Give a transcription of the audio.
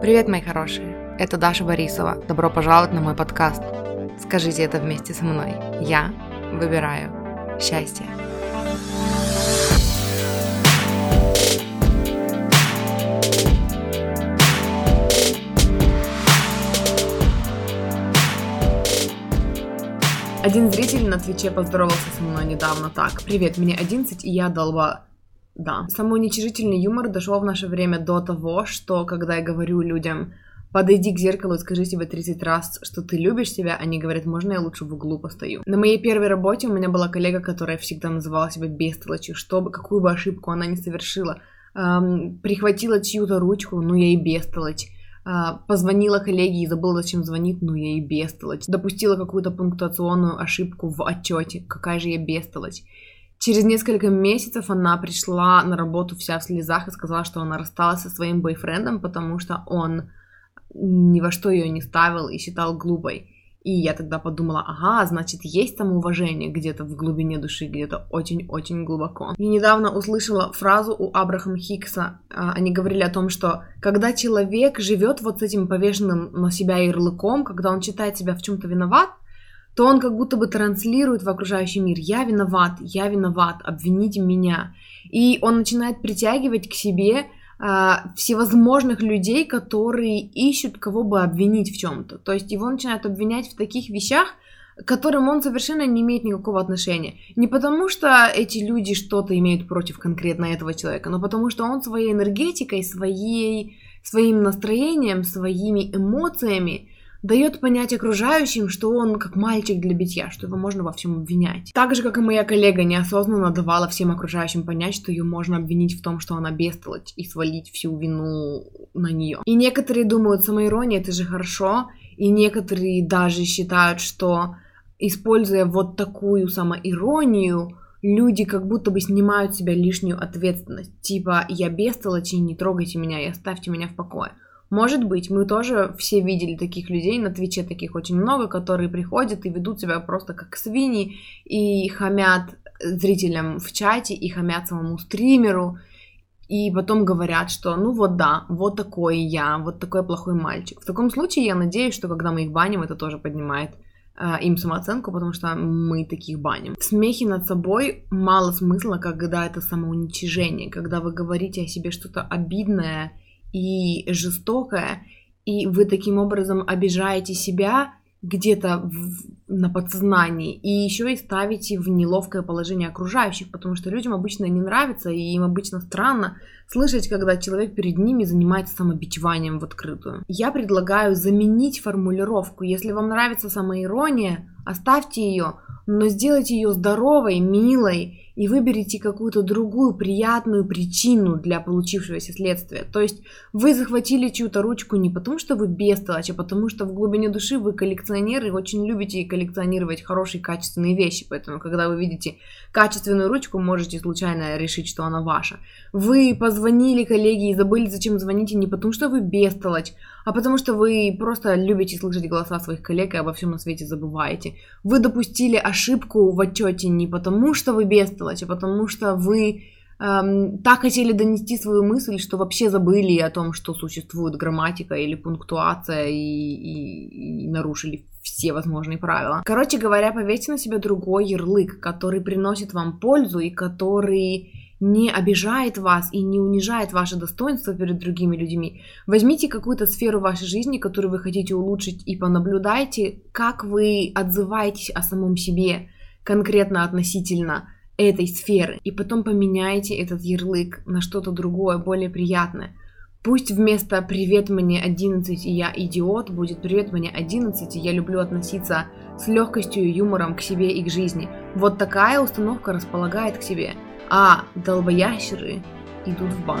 Привет, мои хорошие! Это Даша Борисова. Добро пожаловать на мой подкаст. Скажите это вместе со мной. Я выбираю счастье. Один зритель на Твиче поздоровался со мной недавно так. Привет, мне 11, и я долба... Да. Самоуничижительный юмор дошел в наше время до того, что когда я говорю людям, подойди к зеркалу и скажи себе 30 раз, что ты любишь себя, они говорят, можно я лучше в углу постою. На моей первой работе у меня была коллега, которая всегда называла себя бестолочью, чтобы какую бы ошибку она не совершила. Эм, прихватила чью-то ручку, ну я и бестолочь а, позвонила коллеге и забыла, зачем звонит, ну я и бестолочь. Допустила какую-то пунктуационную ошибку в отчете, какая же я бестолочь. Через несколько месяцев она пришла на работу вся в слезах и сказала, что она рассталась со своим бойфрендом, потому что он ни во что ее не ставил и считал глупой. И я тогда подумала, ага, значит, есть самоуважение где-то в глубине души, где-то очень-очень глубоко. И недавно услышала фразу у Абрахама Хикса. А, они говорили о том, что когда человек живет вот с этим повешенным на себя ярлыком, когда он считает себя в чем-то виноват, то он как будто бы транслирует в окружающий мир «я виноват, я виноват, обвините меня». И он начинает притягивать к себе а, всевозможных людей, которые ищут кого бы обвинить в чем-то. То есть его начинают обвинять в таких вещах, к которым он совершенно не имеет никакого отношения. Не потому, что эти люди что-то имеют против конкретно этого человека, но потому, что он своей энергетикой, своей, своим настроением, своими эмоциями дает понять окружающим, что он как мальчик для битья, что его можно во всем обвинять. Так же, как и моя коллега неосознанно давала всем окружающим понять, что ее можно обвинить в том, что она бестолочь, и свалить всю вину на нее. И некоторые думают, самоирония это же хорошо, и некоторые даже считают, что используя вот такую самоиронию, люди как будто бы снимают с себя лишнюю ответственность. Типа, я бестолочь, не трогайте меня, и оставьте меня в покое. Может быть, мы тоже все видели таких людей, на Твиче таких очень много, которые приходят и ведут себя просто как свиньи и хамят зрителям в чате, и хамят самому стримеру, и потом говорят, что ну вот да, вот такой я, вот такой плохой мальчик. В таком случае я надеюсь, что когда мы их баним, это тоже поднимает э, им самооценку, потому что мы таких баним. В смехе над собой мало смысла, когда это самоуничижение, когда вы говорите о себе что-то обидное и жестокое, и вы таким образом обижаете себя где-то на подсознании, и еще и ставите в неловкое положение окружающих, потому что людям обычно не нравится, и им обычно странно слышать, когда человек перед ними занимается самобичеванием в открытую. Я предлагаю заменить формулировку. Если вам нравится самоирония, оставьте ее, но сделайте ее здоровой, милой и выберите какую-то другую приятную причину для получившегося следствия. То есть вы захватили чью-то ручку не потому, что вы бестолочь, а потому что в глубине души вы коллекционер и очень любите коллекционировать хорошие качественные вещи. Поэтому, когда вы видите качественную ручку, можете случайно решить, что она ваша. Вы позвонили коллеге и забыли, зачем звоните, не потому что вы бестолочь, а потому что вы просто любите слышать голоса своих коллег и обо всем на свете забываете. Вы допустили ошибку в отчете не потому, что вы бестолочь, а потому что вы эм, так хотели донести свою мысль, что вообще забыли о том, что существует грамматика или пунктуация и, и, и нарушили все возможные правила. Короче говоря, повесьте на себя другой ярлык, который приносит вам пользу и который не обижает вас и не унижает ваше достоинство перед другими людьми. Возьмите какую-то сферу вашей жизни, которую вы хотите улучшить, и понаблюдайте, как вы отзываетесь о самом себе конкретно относительно этой сферы. И потом поменяйте этот ярлык на что-то другое, более приятное. Пусть вместо «Привет, мне 11, и я идиот» будет «Привет, мне 11, и я люблю относиться с легкостью и юмором к себе и к жизни». Вот такая установка располагает к себе – а долбоящеры идут в банк.